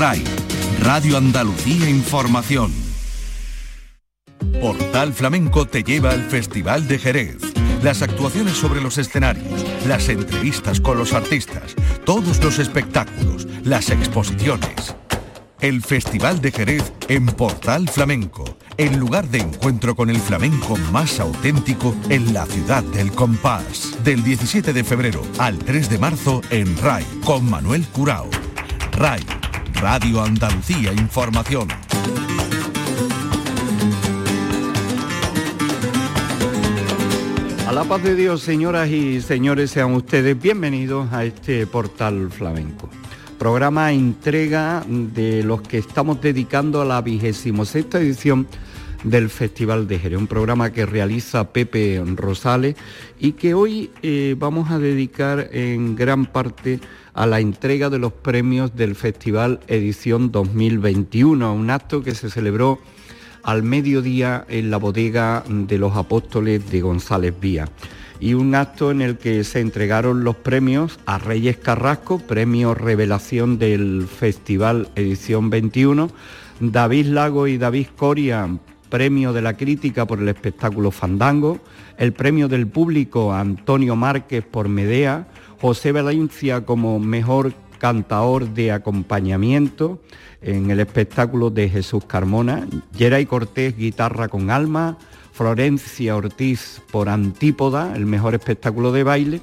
RAI, Radio Andalucía Información. Portal Flamenco te lleva al Festival de Jerez. Las actuaciones sobre los escenarios, las entrevistas con los artistas, todos los espectáculos, las exposiciones. El Festival de Jerez en Portal Flamenco, el lugar de encuentro con el flamenco más auténtico en la ciudad del compás. Del 17 de febrero al 3 de marzo en RAI con Manuel Curao. RAI, Radio Andalucía Información. A la paz de Dios, señoras y señores, sean ustedes bienvenidos a este portal flamenco. Programa entrega de los que estamos dedicando a la vigésimo sexta edición del Festival de Jerez, un programa que realiza Pepe Rosales y que hoy eh, vamos a dedicar en gran parte a la entrega de los premios del Festival Edición 2021, un acto que se celebró al mediodía en la bodega de los apóstoles de González Vía. Y un acto en el que se entregaron los premios a Reyes Carrasco, premio revelación del Festival Edición 21, David Lago y David Coria, premio de la crítica por el espectáculo Fandango, el premio del público Antonio Márquez por Medea, José Valencia como mejor cantaor de acompañamiento en el espectáculo de Jesús Carmona, Geray Cortés guitarra con alma, Florencia Ortiz por Antípoda, el mejor espectáculo de baile,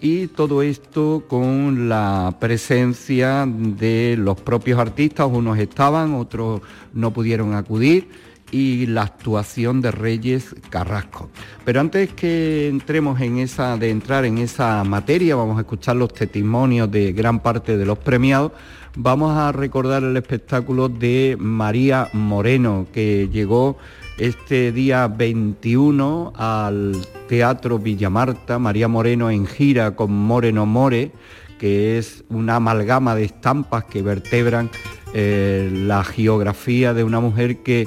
y todo esto con la presencia de los propios artistas, unos estaban, otros no pudieron acudir y la actuación de Reyes Carrasco. Pero antes que entremos en esa, de entrar en esa materia, vamos a escuchar los testimonios de gran parte de los premiados. Vamos a recordar el espectáculo de María Moreno, que llegó este día 21 al Teatro Villamarta, María Moreno en gira con Moreno More, que es una amalgama de estampas que vertebran eh, la geografía de una mujer que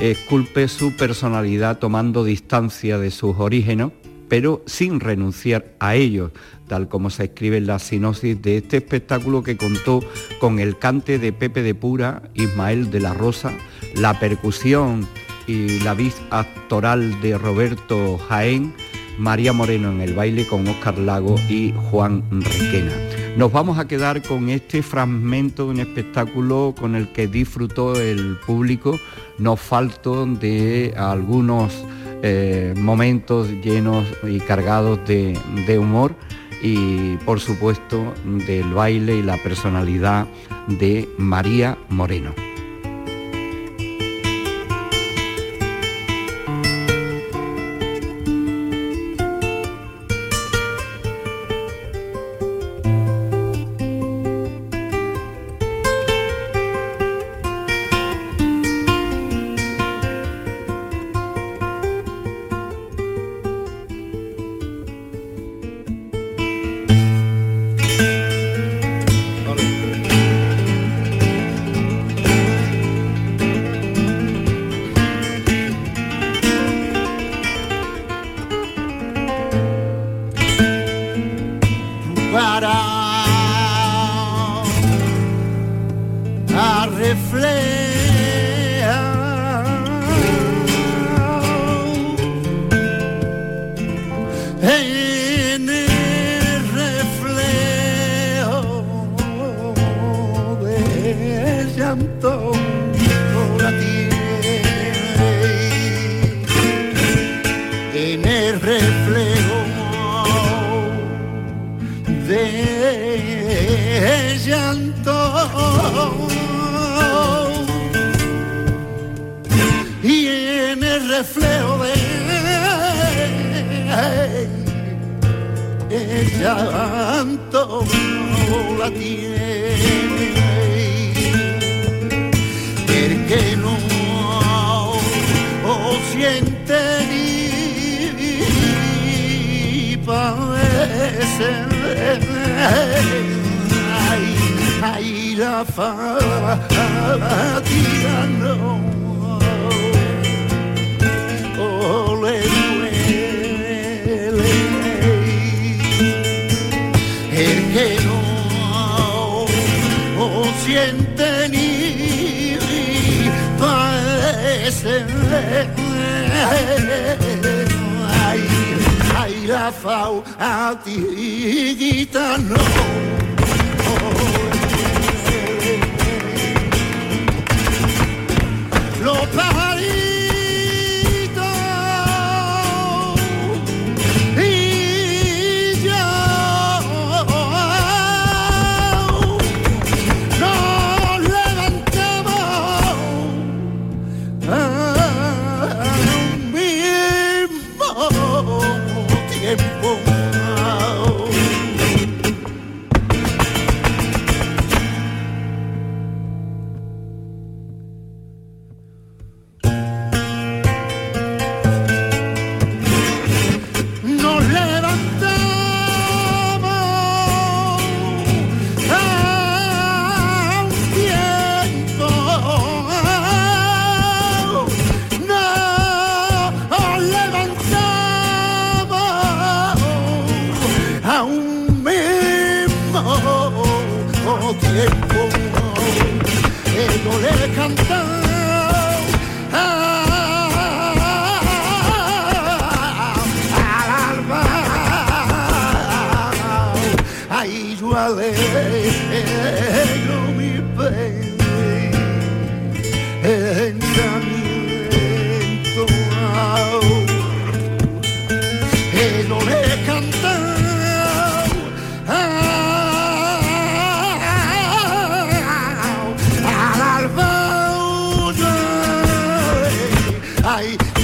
esculpe su personalidad tomando distancia de sus orígenes, pero sin renunciar a ellos, tal como se escribe en la sinopsis de este espectáculo que contó con el cante de Pepe de Pura, Ismael de la Rosa, la percusión y la vis actoral de Roberto Jaén, María Moreno en el baile con Oscar Lago y Juan Requena. Nos vamos a quedar con este fragmento de un espectáculo con el que disfrutó el público no falto de algunos eh, momentos llenos y cargados de humor y por supuesto del baile y la personalidad de María Moreno. Ay la fau a ti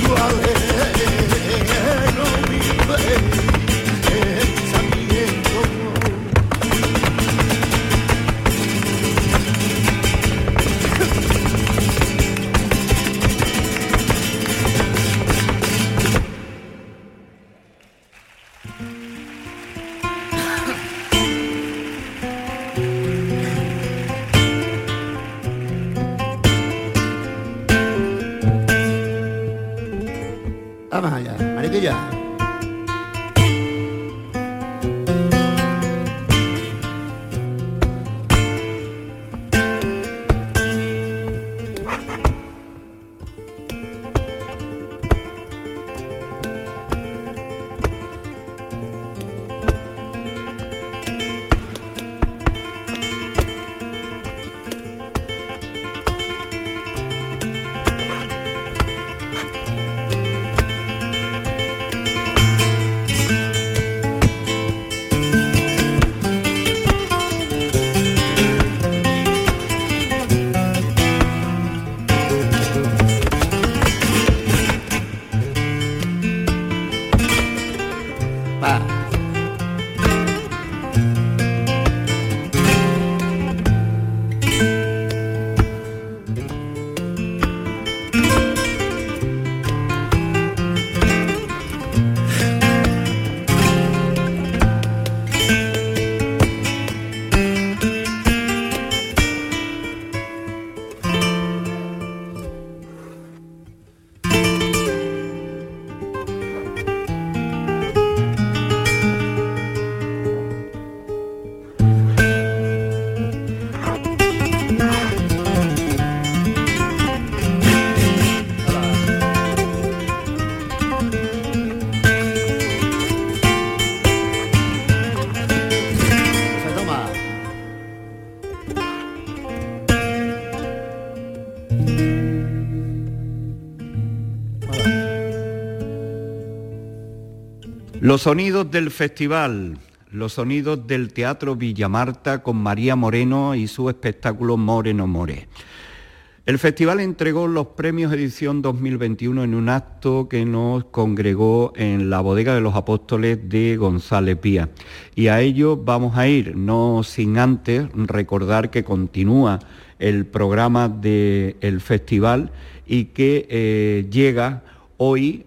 Los sonidos del festival, los sonidos del Teatro Villamarta con María Moreno y su espectáculo Moreno More. El festival entregó los premios edición 2021 en un acto que nos congregó en la bodega de los apóstoles de González Pía. Y a ello vamos a ir, no sin antes recordar que continúa el programa del festival y que eh, llega hoy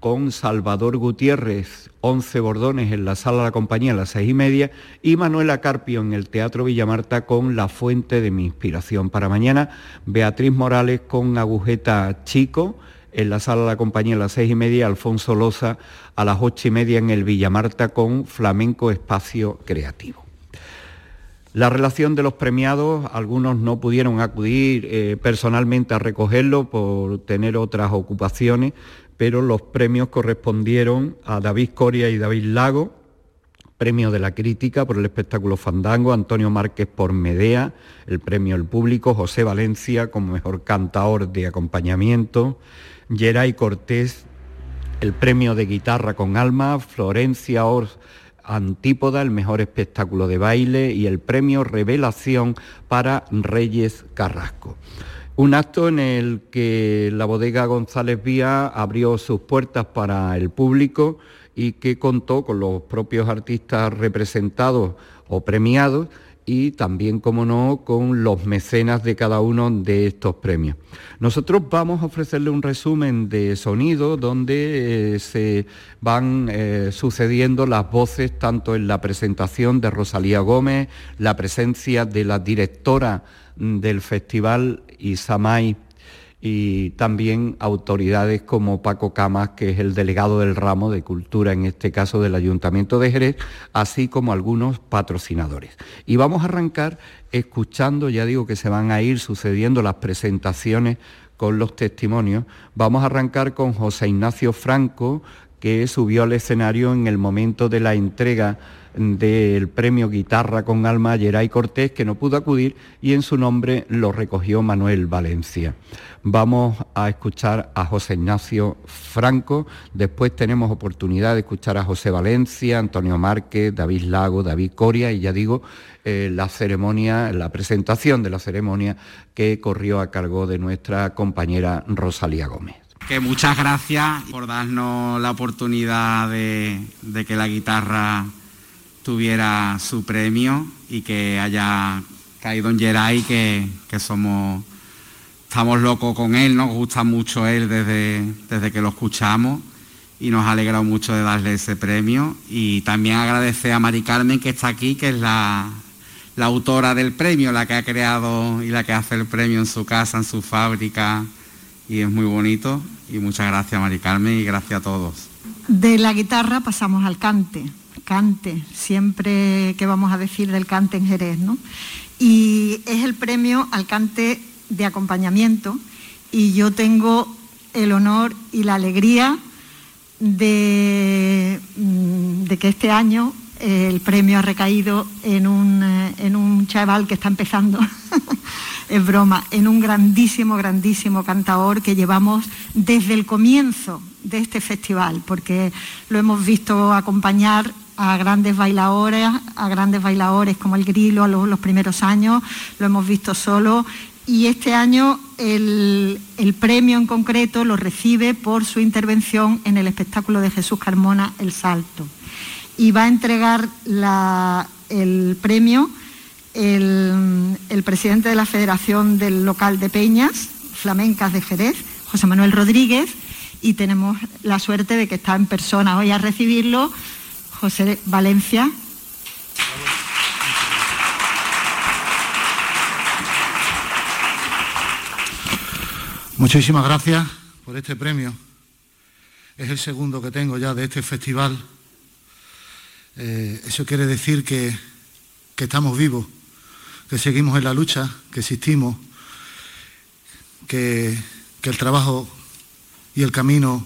con Salvador Gutiérrez, 11 bordones en la sala de la compañía a las seis y media y Manuela Carpio en el Teatro Villamarta con La Fuente de mi Inspiración. Para mañana, Beatriz Morales con Agujeta Chico en la sala de la compañía a las seis y media, Alfonso Loza a las ocho y media en el Villamarta con Flamenco Espacio Creativo. La relación de los premiados, algunos no pudieron acudir eh, personalmente a recogerlo por tener otras ocupaciones, pero los premios correspondieron a David Coria y David Lago, premio de la crítica por el espectáculo Fandango, Antonio Márquez por Medea, el premio El Público, José Valencia como mejor cantador de acompañamiento, Geray Cortés, el premio de guitarra con alma, Florencia Ors Antípoda, el mejor espectáculo de baile y el premio Revelación para Reyes Carrasco. Un acto en el que la bodega González Vía abrió sus puertas para el público y que contó con los propios artistas representados o premiados y también, como no, con los mecenas de cada uno de estos premios. Nosotros vamos a ofrecerle un resumen de sonido donde eh, se van eh, sucediendo las voces tanto en la presentación de Rosalía Gómez, la presencia de la directora del festival Isamay y también autoridades como Paco Camas, que es el delegado del ramo de cultura, en este caso del Ayuntamiento de Jerez, así como algunos patrocinadores. Y vamos a arrancar escuchando, ya digo que se van a ir sucediendo las presentaciones con los testimonios. Vamos a arrancar con José Ignacio Franco, que subió al escenario en el momento de la entrega del premio Guitarra con Alma Geray Cortés, que no pudo acudir, y en su nombre lo recogió Manuel Valencia. Vamos a escuchar a José Ignacio Franco, después tenemos oportunidad de escuchar a José Valencia, Antonio Márquez, David Lago, David Coria, y ya digo, eh, la ceremonia, la presentación de la ceremonia que corrió a cargo de nuestra compañera Rosalía Gómez. Que muchas gracias por darnos la oportunidad de, que la guitarra tuviera su premio y que haya caído en Geray, que, que somos, estamos locos con él, nos gusta mucho él desde, desde que lo escuchamos y nos ha alegrado mucho de darle ese premio. Y también agradecer a Mari Carmen que está aquí, que es la, la autora del premio, la que ha creado y la que hace el premio en su casa, en su fábrica y es muy bonito. Y muchas gracias, Mari Carmen, y gracias a todos. De la guitarra pasamos al cante. Cante, siempre que vamos a decir del cante en Jerez, ¿no? Y es el premio al cante de acompañamiento y yo tengo el honor y la alegría de, mm, de que este año el premio ha recaído en un, eh, en un chaval que está empezando es broma, en un grandísimo, grandísimo cantador que llevamos desde el comienzo de este festival, porque lo hemos visto acompañar a grandes bailadores, a grandes bailadores como el Grilo a los, primeros años, lo hemos visto solo y este año el, premio en concreto lo recibe por su intervención en el espectáculo de Jesús Carmona El Salto. Y va a entregar el premio el, presidente de la Federación del Local de Peñas, Flamencas de Jerez, José Manuel Rodríguez, y tenemos la suerte de que está en persona hoy a recibirlo José Valencia. Muchísimas gracias por este premio. Es el segundo que tengo ya de este festival. Eh, eso quiere decir que, que estamos vivos que seguimos en la lucha, que existimos, que, el trabajo y el camino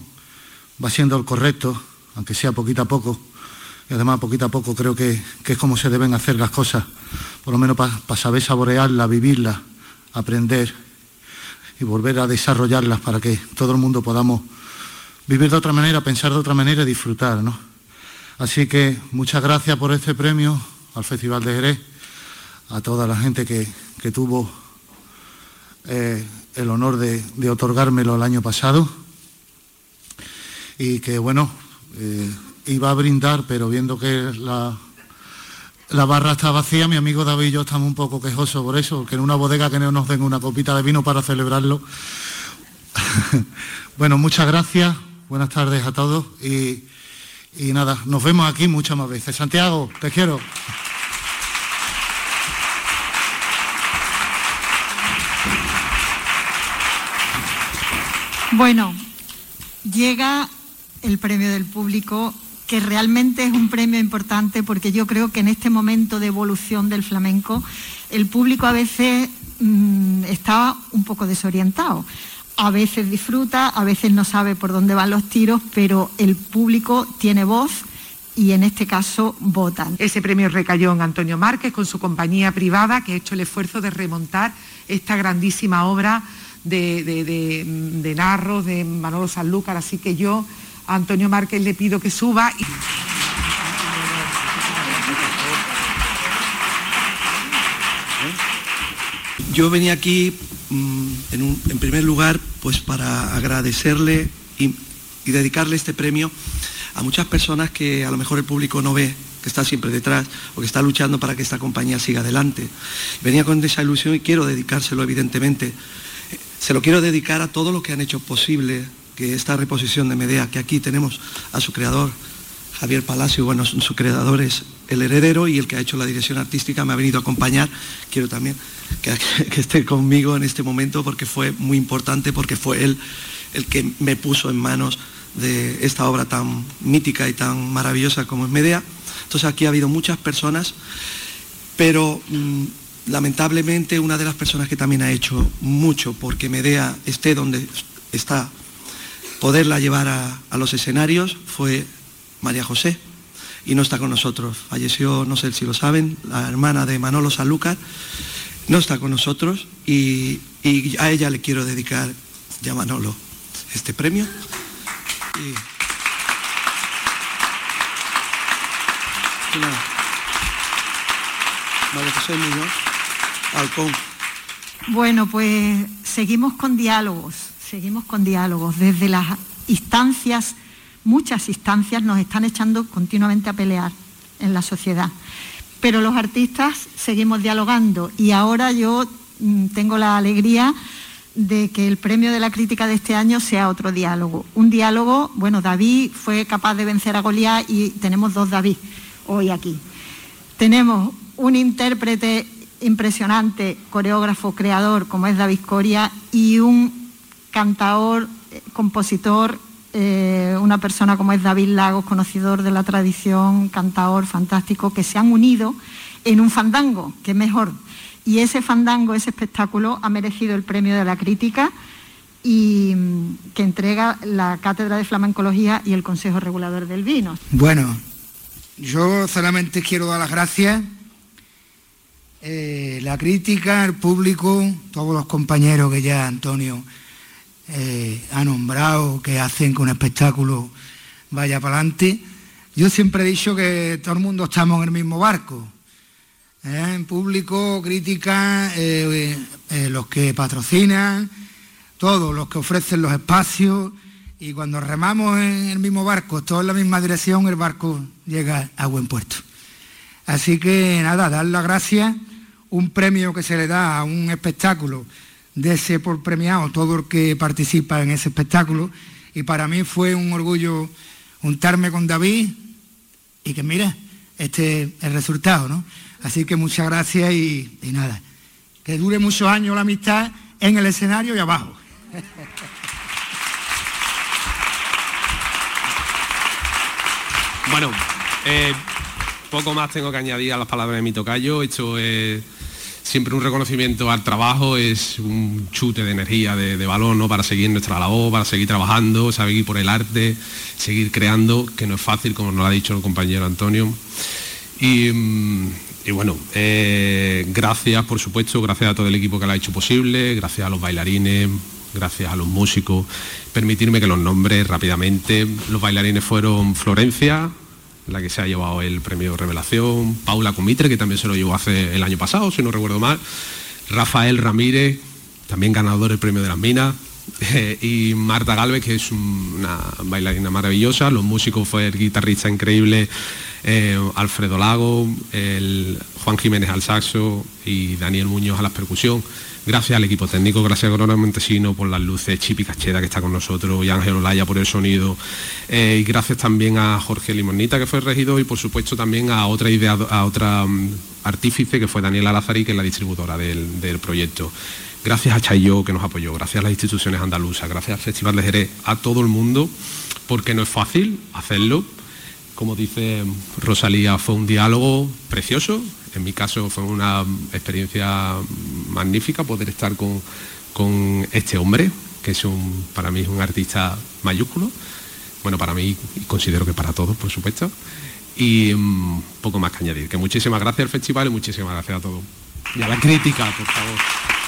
va siendo el correcto, aunque sea poquito a poco. Y además, poquito a poco creo que, es como se deben hacer las cosas, por lo menos para saber saborearlas, vivirlas, aprender y volver a desarrollarlas para que todo el mundo podamos vivir de otra manera, pensar de otra manera y disfrutar. ¿no? Así que muchas gracias por este premio al Festival de Jerez a toda la gente que, tuvo eh, el honor de, otorgármelo el año pasado y que bueno, eh, iba a brindar, pero viendo que la, la barra está vacía, mi amigo David y yo estamos un poco quejosos por eso, que en una bodega que no nos den una copita de vino para celebrarlo. bueno, muchas gracias, buenas tardes a todos y, y nada, nos vemos aquí muchas más veces. Santiago, te quiero. Bueno, llega el premio del público que realmente es un premio importante porque yo creo que en este momento de evolución del flamenco el público a veces mm, está un poco desorientado. A veces disfruta, a veces no sabe por dónde van los tiros, pero el público tiene voz y en este caso votan. Ese premio recayó en Antonio Márquez con su compañía privada que ha hecho el esfuerzo de remontar esta grandísima obra de, de, de Narro, de Manolo Sanlúcar, así que yo Antonio Márquez le pido que suba. Y... Yo venía aquí en, un, en, primer lugar pues para agradecerle y, y dedicarle este premio a muchas personas que a lo mejor el público no ve, que está siempre detrás o que está luchando para que esta compañía siga adelante. Venía con esa ilusión y quiero dedicárselo evidentemente. Se lo quiero dedicar a todos los que han hecho posible que esta reposición de Medea, que aquí tenemos a su creador, Javier Palacio, bueno, su creador es el heredero y el que ha hecho la dirección artística me ha venido a acompañar. Quiero también que, esté conmigo en este momento porque fue muy importante, porque fue él el que me puso en manos de esta obra tan mítica y tan maravillosa como es Medea. Entonces aquí ha habido muchas personas, pero mmm, lamentablemente una de las personas que también ha hecho mucho porque Medea esté donde está, poderla llevar a, los escenarios fue María José y no está con nosotros. Falleció, no sé si lo saben, la hermana de Manolo Sanlúcar, no está con nosotros y, a ella le quiero dedicar, ya Manolo, este premio. María José Muñoz, Halcón. Bueno, pues seguimos con diálogos, seguimos con diálogos. Desde las instancias, muchas instancias nos están echando continuamente a pelear en la sociedad. Pero los artistas seguimos dialogando y ahora yo mm, tengo la alegría de que el premio de la crítica de este año sea otro diálogo. Un diálogo, bueno, David fue capaz de vencer a Goliat y tenemos dos David hoy aquí. Tenemos un intérprete impresionante, coreógrafo, creador, como es David Coria, y un cantador, compositor, eh, una persona como es David Lagos, conocedor de la tradición, cantador fantástico, que se han unido en un fandango, que es mejor. Y ese fandango, ese espectáculo, ha merecido el premio de la crítica y que entrega la Cátedra de Flamencología y el Consejo Regulador del Vino. Bueno, yo solamente quiero dar las gracias. Eh, la crítica, el público, todos los compañeros que ya Antonio eh, ha nombrado, que hacen que un espectáculo vaya para adelante. Yo siempre he dicho que todo el mundo estamos en el mismo barco. ¿eh? En público, crítica, eh, los que patrocinan, todos los que ofrecen los espacios. Y cuando remamos en el mismo barco, todos en la misma dirección, el barco llega a buen puerto. Así que nada, dar las gracias, un premio que se le da a un espectáculo de ese por premiado todo el que participa en ese espectáculo y para mí fue un orgullo juntarme con David y que mira, este es el resultado, ¿no? Así que muchas gracias y, y nada, que dure muchos años la amistad en el escenario y abajo. Bueno, eh, poco más tengo que añadir a las palabras de mi tocayo. Esto es siempre un reconocimiento al trabajo, es un chute de energía, de, de valor, ¿no? Para seguir nuestra labor, para seguir trabajando, seguir por el arte, seguir creando, que no es fácil, como nos lo ha dicho el compañero Antonio. Y, y bueno, eh, gracias, por supuesto, gracias a todo el equipo que lo ha hecho posible, gracias a los bailarines, gracias a los músicos. Permitirme que los nombres rápidamente. Los bailarines fueron Florencia, la que se ha llevado el premio Revelación, Paula Comitre, que también se lo llevó hace el año pasado, si no recuerdo mal, Rafael Ramírez, también ganador del premio de las minas, y Marta Galvez, que es una bailarina maravillosa, los músicos fue el guitarrista increíble eh, Alfredo Lago, el Juan Jiménez al saxo y Daniel Muñoz a la percusión. Gracias al equipo técnico, gracias a Corona Montesino por las luces, Chipi Cacheda que está con nosotros y Ángel Olaya por el sonido. Eh, y gracias también a Jorge Limonita que fue regidor y por supuesto también a otra idea, a otra um, artífice que fue Daniela Lazari, que es la distribuidora del, del proyecto. Gracias a Chayo que nos apoyó, gracias a las instituciones andaluzas, gracias al Festival de Jerez, a todo el mundo, porque no es fácil hacerlo como dice Rosalía, fue un diálogo precioso. En mi caso fue una experiencia magnífica poder estar con, con este hombre, que es un, para mí es un artista mayúsculo. Bueno, para mí y considero que para todos, por supuesto. Y mm, poco más que añadir. Que muchísimas gracias al festival y muchísimas gracias a todos. Y a la crítica, por favor.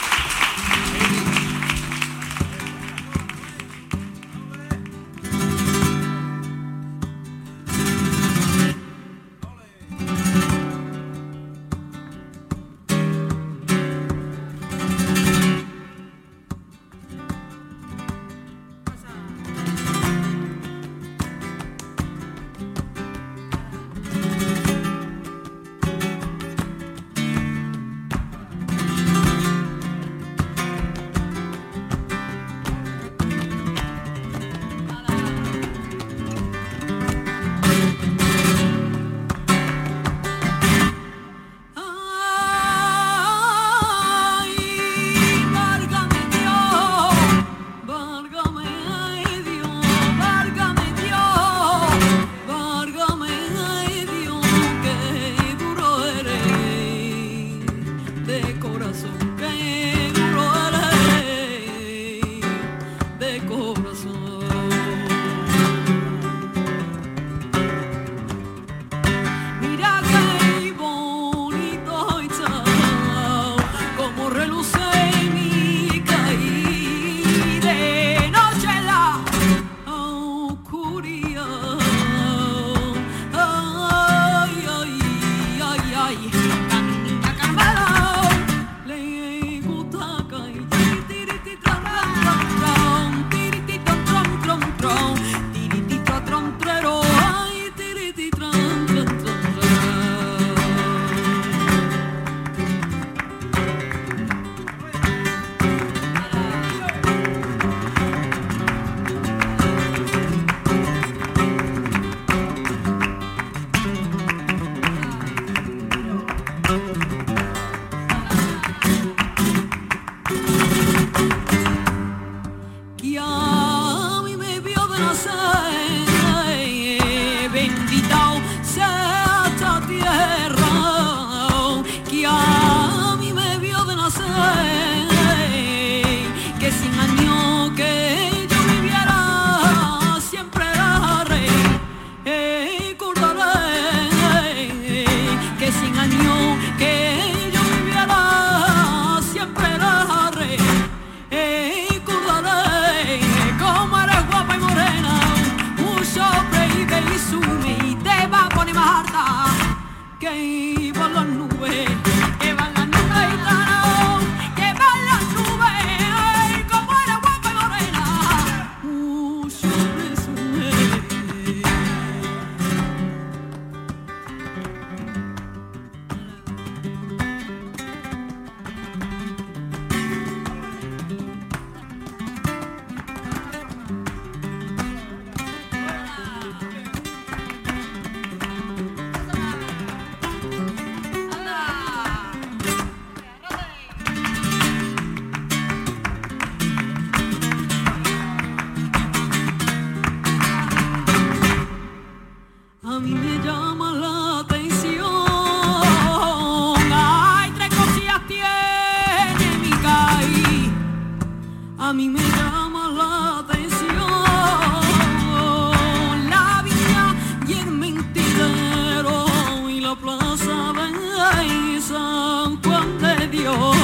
la plaza de San Juan de Dios.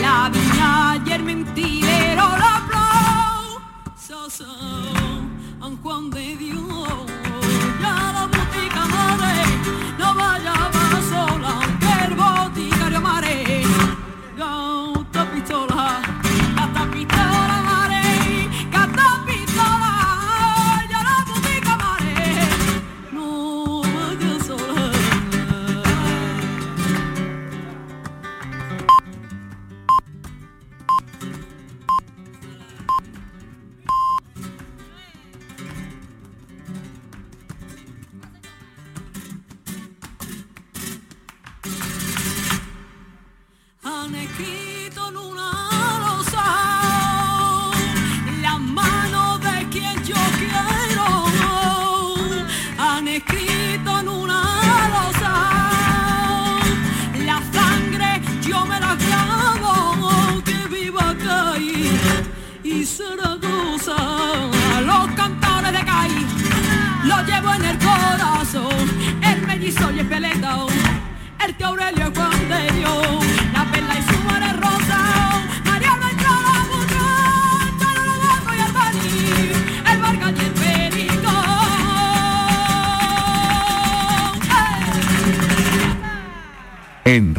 La vi ayer mentirero la plaza San Juan de Dios. Ya la música madre no vaya más sola.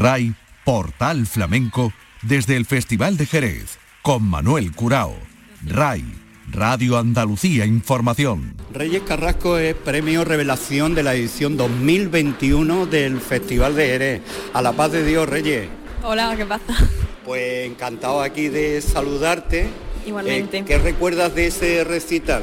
RAI, Portal Flamenco, desde el Festival de Jerez, con Manuel Curao. RAI, Radio Andalucía Información. Reyes Carrasco es premio revelación de la edición 2021 del Festival de Jerez. A la paz de Dios, Reyes. Hola, ¿qué pasa? Pues encantado aquí de saludarte. Igualmente. Eh, ¿Qué recuerdas de ese recital?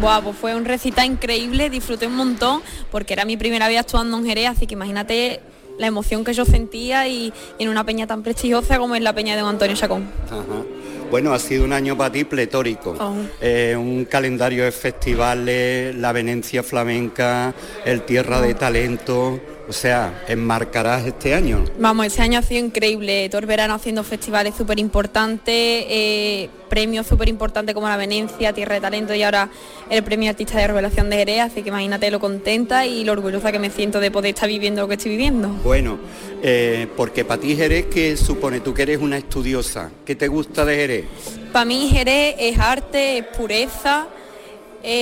Buah, pues fue un recital increíble, disfruté un montón porque era mi primera vez actuando en Jerez, así que imagínate la emoción que yo sentía y, y en una peña tan prestigiosa como es la peña de don Antonio Chacón. Ajá. Bueno, ha sido un año para ti pletórico. Oh. Eh, un calendario de festivales, la Venecia Flamenca, el Tierra de Talento. O sea, enmarcarás este año. Vamos, ese año ha sido increíble, todo el verano haciendo festivales súper importantes, eh, premios súper importantes como la Venecia, Tierra de Talento y ahora el premio Artista de Revelación de Jerez, así que imagínate lo contenta y lo orgullosa que me siento de poder estar viviendo lo que estoy viviendo. Bueno, eh, porque para ti Jerez, ¿qué supone? Tú que eres una estudiosa, ¿qué te gusta de Jerez? Para mí Jerez es arte, es pureza,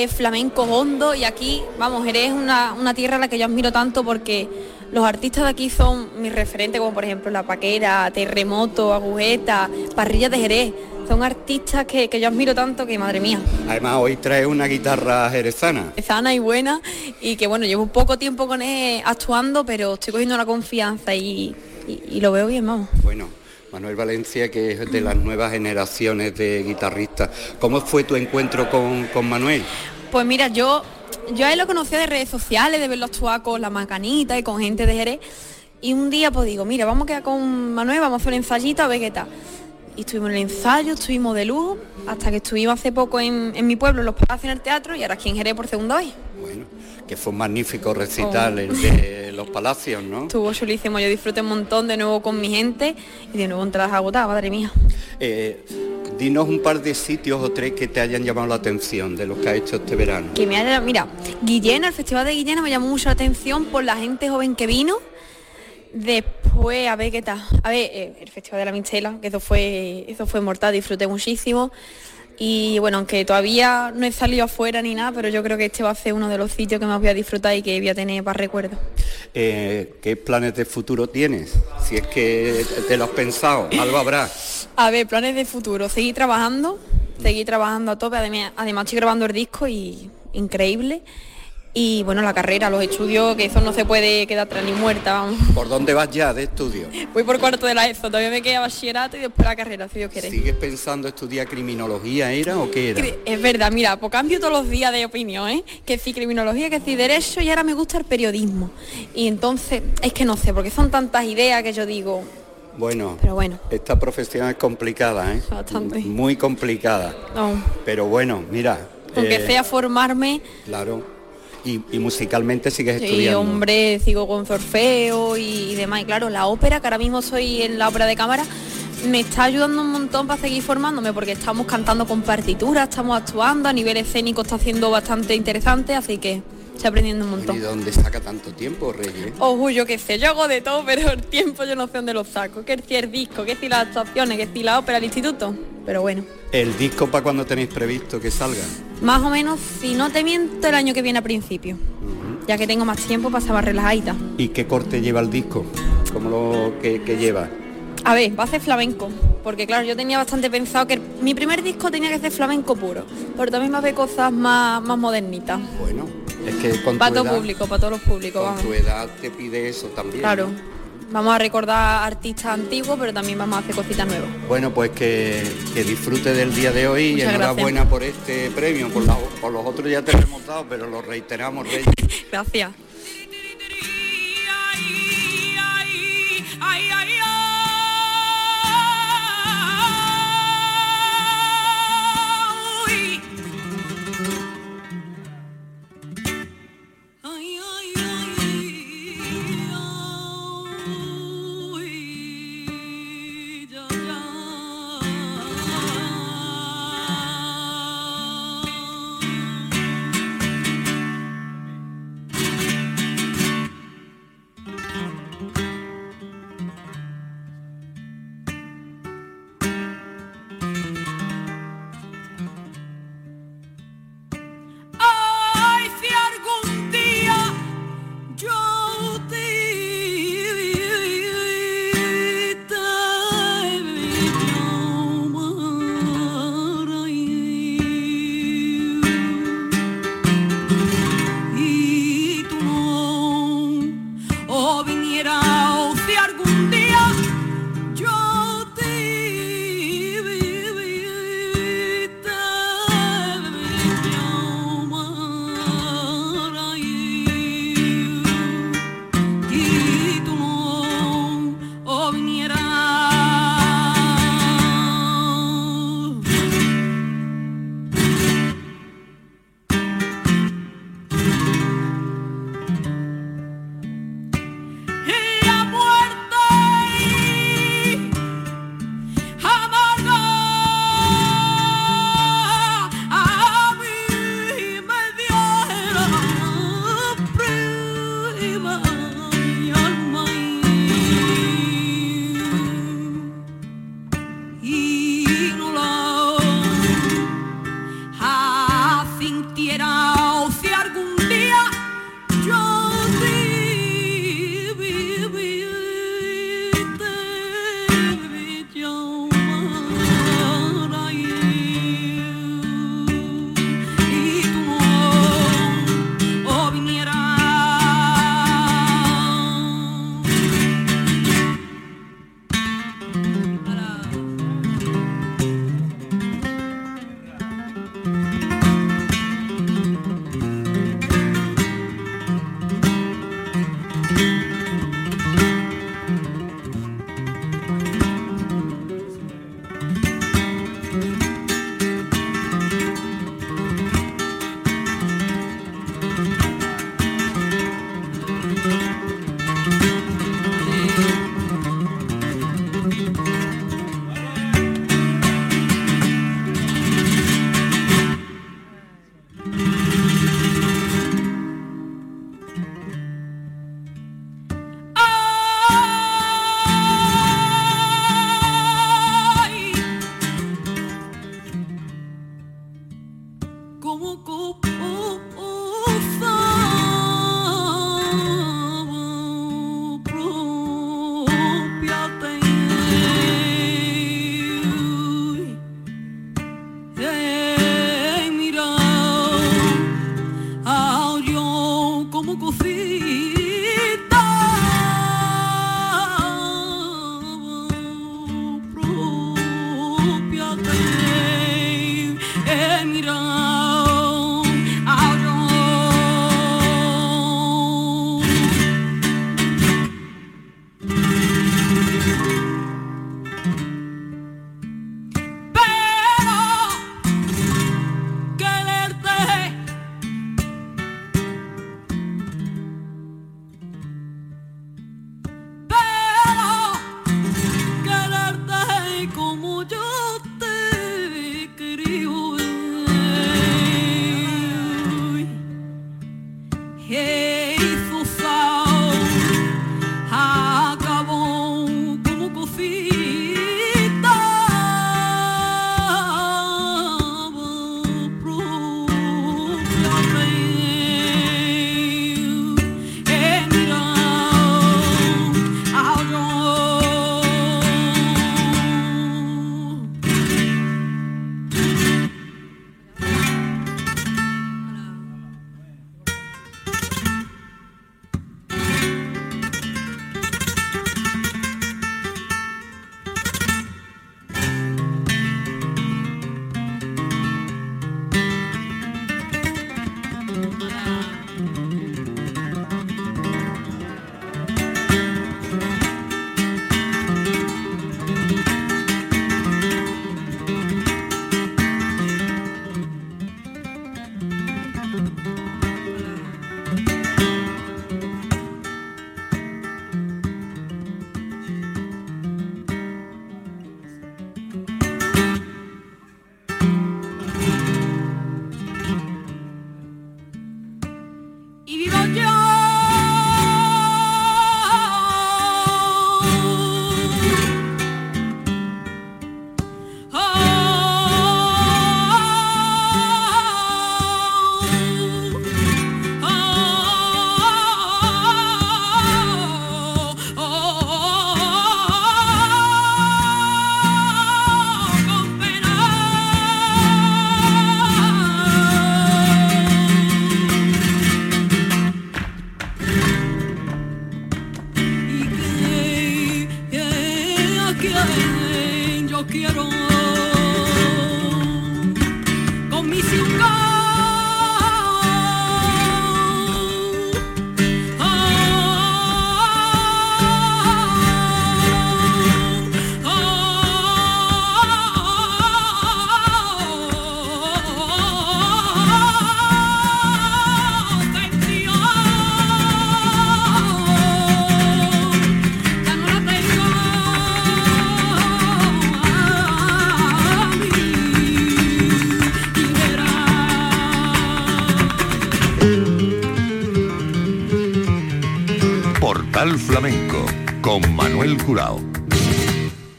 flamenco hondo y aquí, vamos, Jerez es una, una tierra a la que yo admiro tanto porque los artistas de aquí son mis referentes, como por ejemplo La Paquera, Terremoto, Agujeta, Parrillas de Jerez. Son artistas que, que yo admiro tanto que, madre mía, Además, hoy traes una guitarra jerezana. sana y buena y que bueno, llevo poco tiempo con él actuando, pero estoy cogiendo la confianza y, y- y lo veo bien, vamos. Bueno, Manuel Valencia, que es de las nuevas generaciones de guitarristas. ¿Cómo fue tu encuentro con, con Manuel? Pues mira, yo, yo a él lo conocía de redes sociales, de verlo actuar con la macanita y con gente de Jerez. Y un día pues digo, mira, vamos a quedar con Manuel, vamos a hacer un ensayito a ver qué tal. Y estuvimos en el ensayo, estuvimos de lujo, hasta que estuvimos hace poco en, en mi pueblo, en los palacios en el teatro, y ahora aquí en Jerez por segunda vez. Que fue un magnífico recital, Oh. el de los palacios, ¿no? Estuvo chulísimo, yo disfruté un montón de nuevo con mi gente y de nuevo entradas agotadas, madre mía. Eh, dinos un par de sitios o tres que te hayan llamado la atención de los que has hecho este verano. Que me haya, mira, Guillena, el festival de Guillena me llamó mucho la atención por la gente joven que vino. Después, a ver qué tal. A ver, eh, el festival de la Mistela, que eso fue, eso fue mortal, disfruté muchísimo. Y bueno, aunque todavía no he salido afuera ni nada, pero yo creo que este va a ser uno de los sitios que más voy a disfrutar y que voy a tener para recuerdo. Eh, ¿Qué planes de futuro tienes? Si es que te lo has pensado, algo habrá. A ver, planes de futuro, seguir trabajando, seguir trabajando a tope, además, además estoy grabando el disco y increíble. Y bueno, la carrera, los estudios, que eso no se puede quedar atrás ni muerta, vamos. ¿Por dónde vas ya de estudio? Voy por cuarto de la ESO, todavía me queda bachillerato y después la carrera, si Dios quiere. ¿Sigues pensando estudiar criminología era o qué era? Es verdad, mira, pues cambio todos los días de opinión, ¿eh? Que sí criminología, que sí derecho y ahora me gusta el periodismo. Y entonces, es que no sé, porque son tantas ideas que yo digo, Bueno, Pero bueno. esta profesión es complicada, ¿eh? Bastante. Muy complicada. no, Pero bueno, mira. aunque eh, sea formarme, Claro. Y, y musicalmente sigues sí, estudiando. hombre, sigo con sorfeo y, y demás. Y claro, la ópera, que ahora mismo soy en la ópera de cámara, me está ayudando un montón para seguir formándome porque estamos cantando con partituras, estamos actuando, a nivel escénico está siendo bastante interesante, así que estoy aprendiendo un ¿Y montón. dónde saca tanto tiempo, Reyes? Ojo, yo qué sé, yo hago de todo, pero el tiempo yo no sé dónde lo saco. Que si el disco, que si las actuaciones, que si la ópera, el instituto. Pero bueno, ¿El disco para cuando tenéis previsto que salga? Más o menos, si no te miento, el año que viene a principio. Ya que tengo más tiempo para estar relajadita. ¿Y qué corte lleva el disco? ¿Cómo lo que, que lleva? A ver, va a ser flamenco, porque claro, yo tenía bastante pensado que mi primer disco tenía que ser flamenco puro, pero también va a haber cosas más, más modernitas. Bueno, es que con Para tu, todo edad, público, para todos los públicos, con vamos. tu edad te pide eso también. Claro. ¿no? Vamos a recordar artistas antiguos, pero también vamos a hacer cositas nuevas. Bueno, pues que, que disfrute del día de hoy y enhorabuena por este premio. Por, la- por los otros ya te lo hemos dado, pero lo reiteramos, Reyes. Gracias.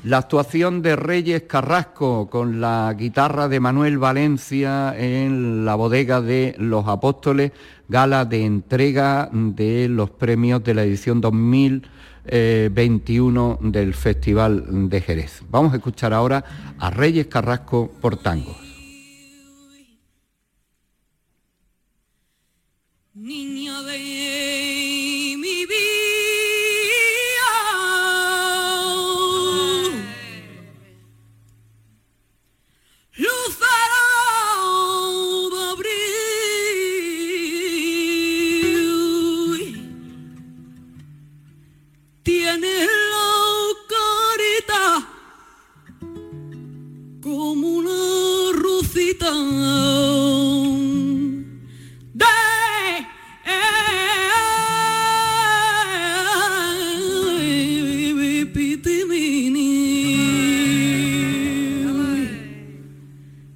La actuación de Reyes Carrasco con la guitarra de Manuel Valencia en la bodega de Los Apóstoles, gala de entrega de los premios de la edición 2021 eh, del Festival de Jerez. Vamos a escuchar ahora a Reyes Carrasco por tangos.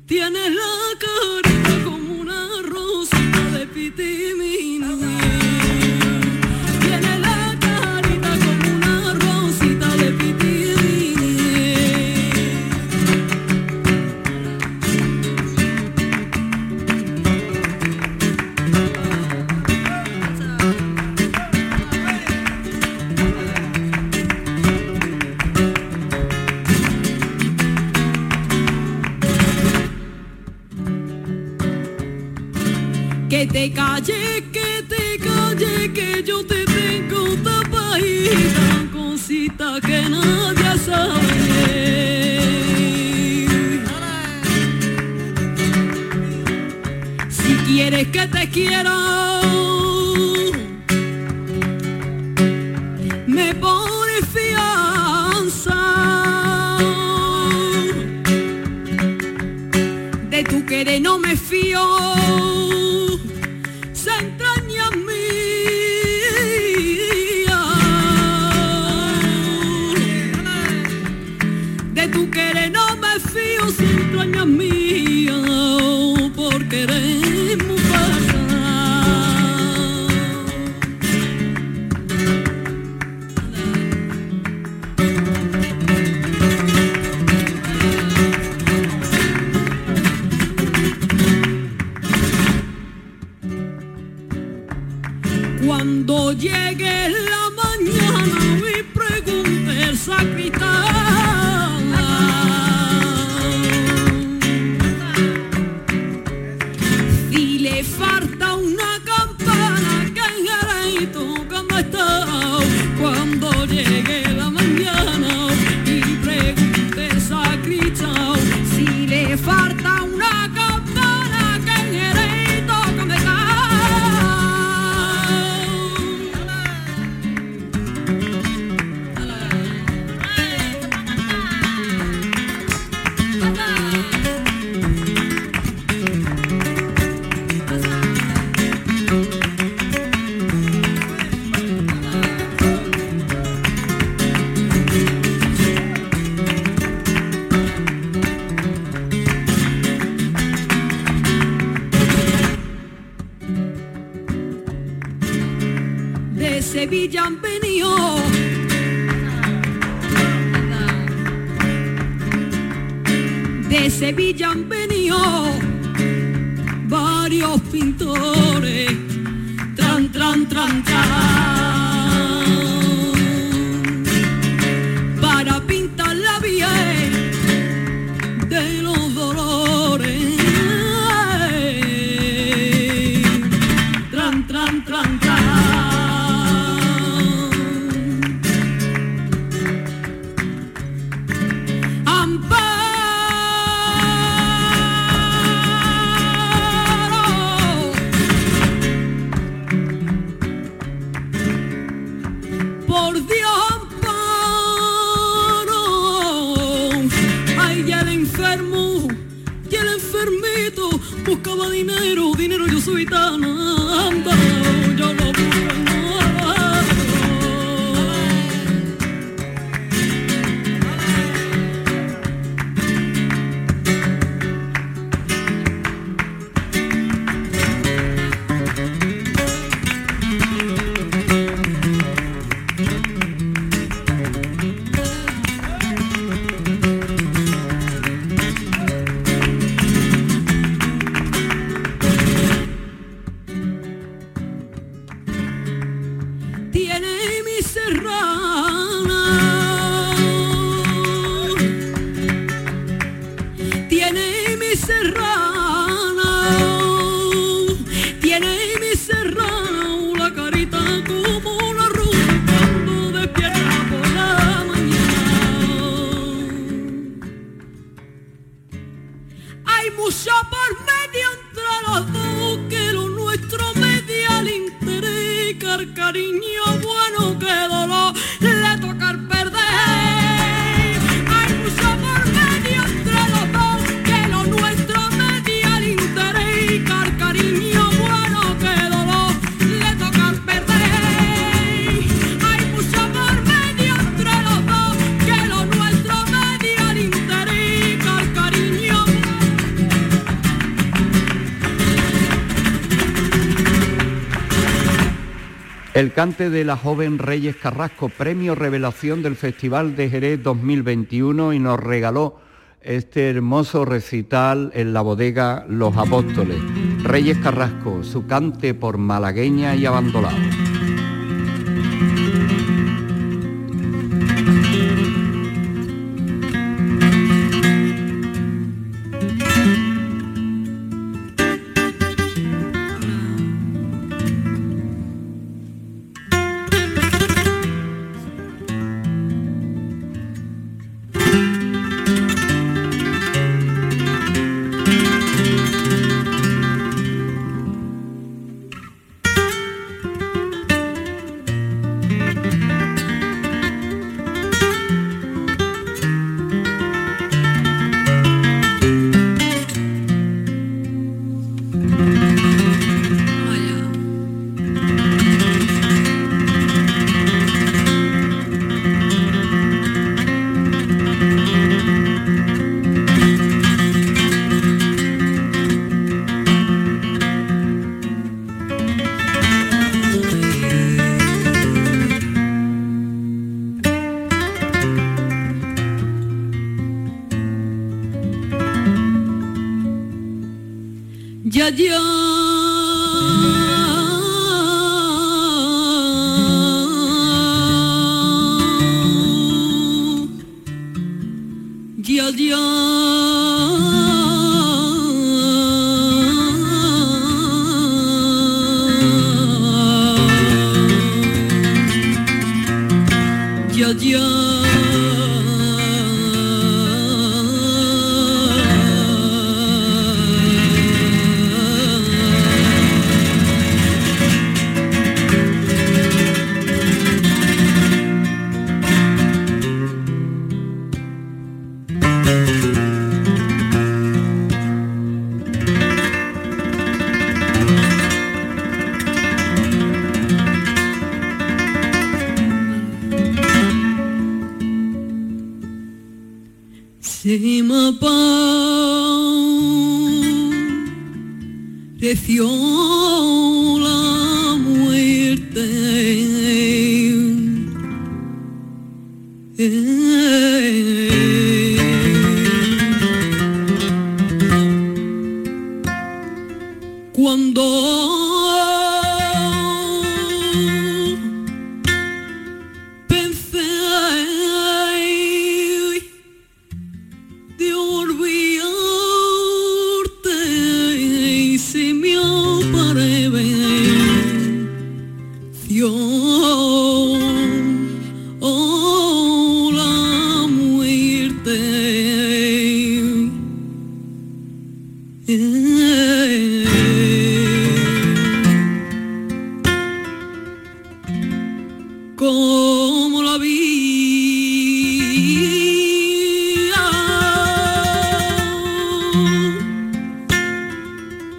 Tienes la carita como una rosa de pitín suitana cante de la joven Reyes Carrasco, premio revelación del Festival de Jerez 2021 y nos regaló este hermoso recital en la bodega Los Apóstoles. Reyes Carrasco, su cante por malagueña y abandonado.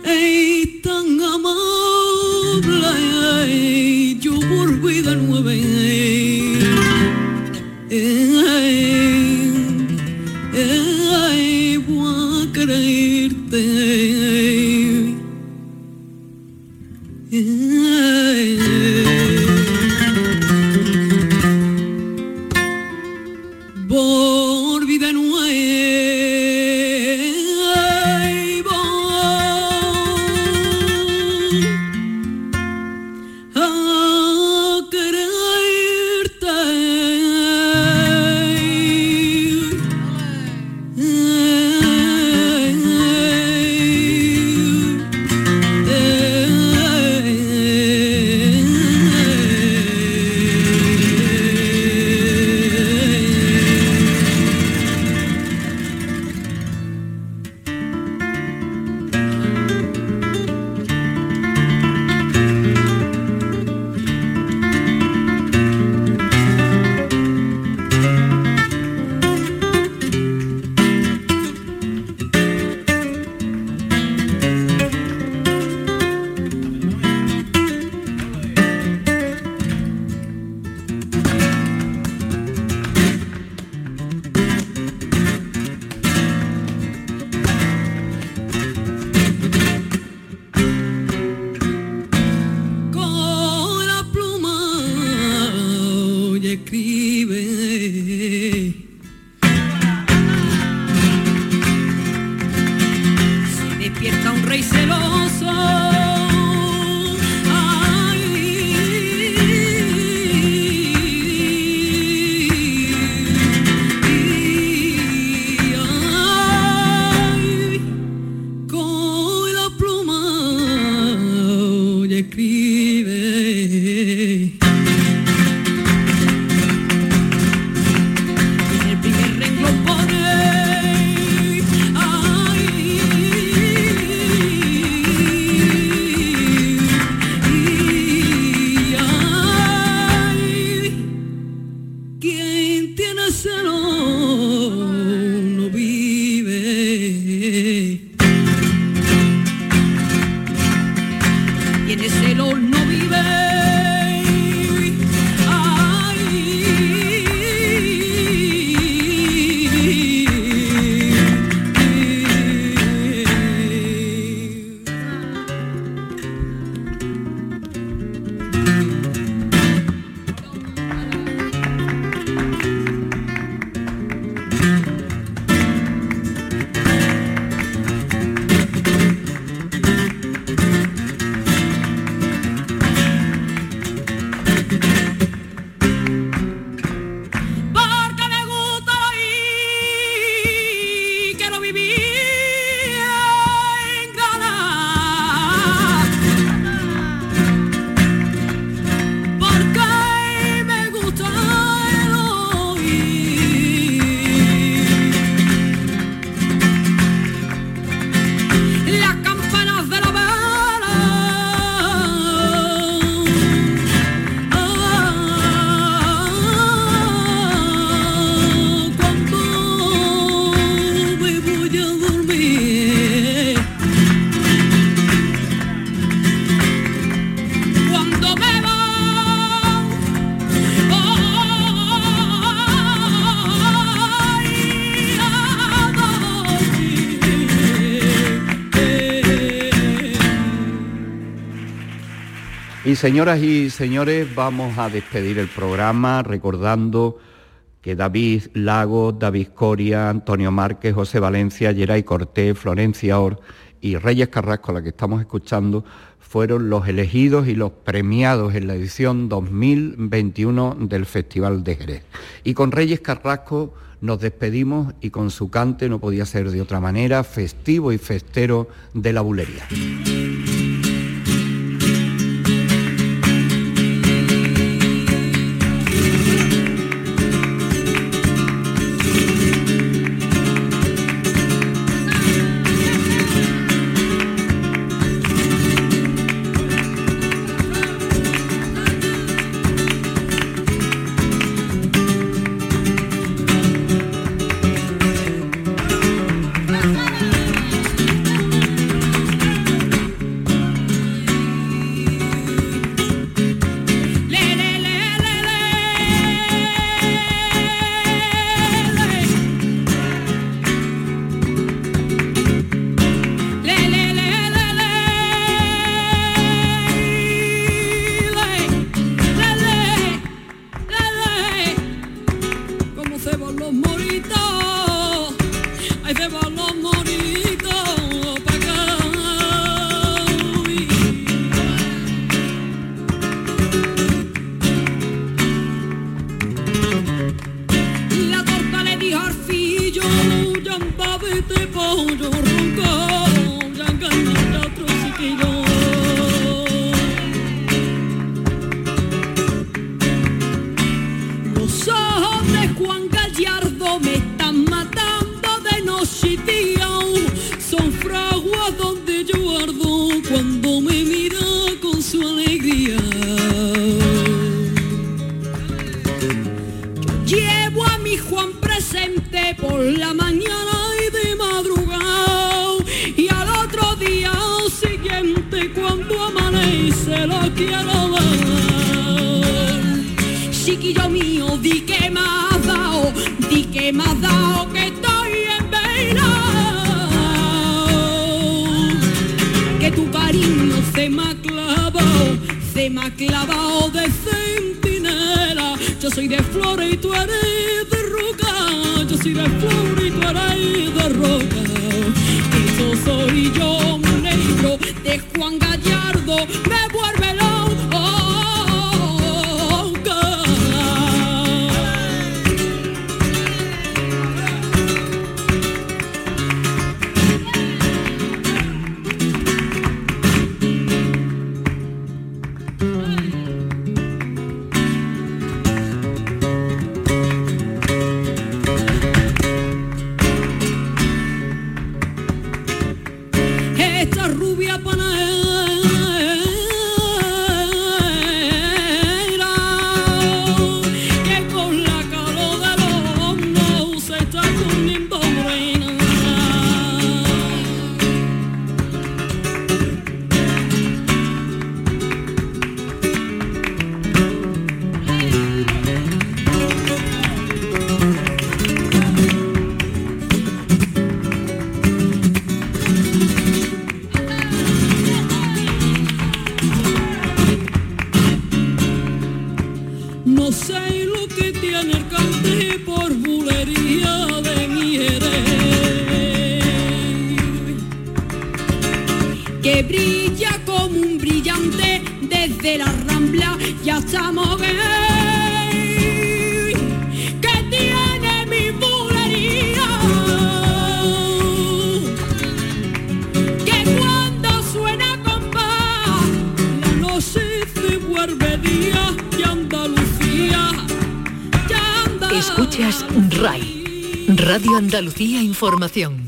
ey, tan amable, ey, yo por vida nueva despierta un rey Señoras y señores, vamos a despedir el programa recordando que David Lagos, David Coria, Antonio Márquez, José Valencia, Geray Cortés, Florencia Or y Reyes Carrasco, la que estamos escuchando, fueron los elegidos y los premiados en la edición 2021 del Festival de Jerez. Y con Reyes Carrasco nos despedimos y con su cante no podía ser de otra manera, festivo y festero de la bulería. Andalucía Información.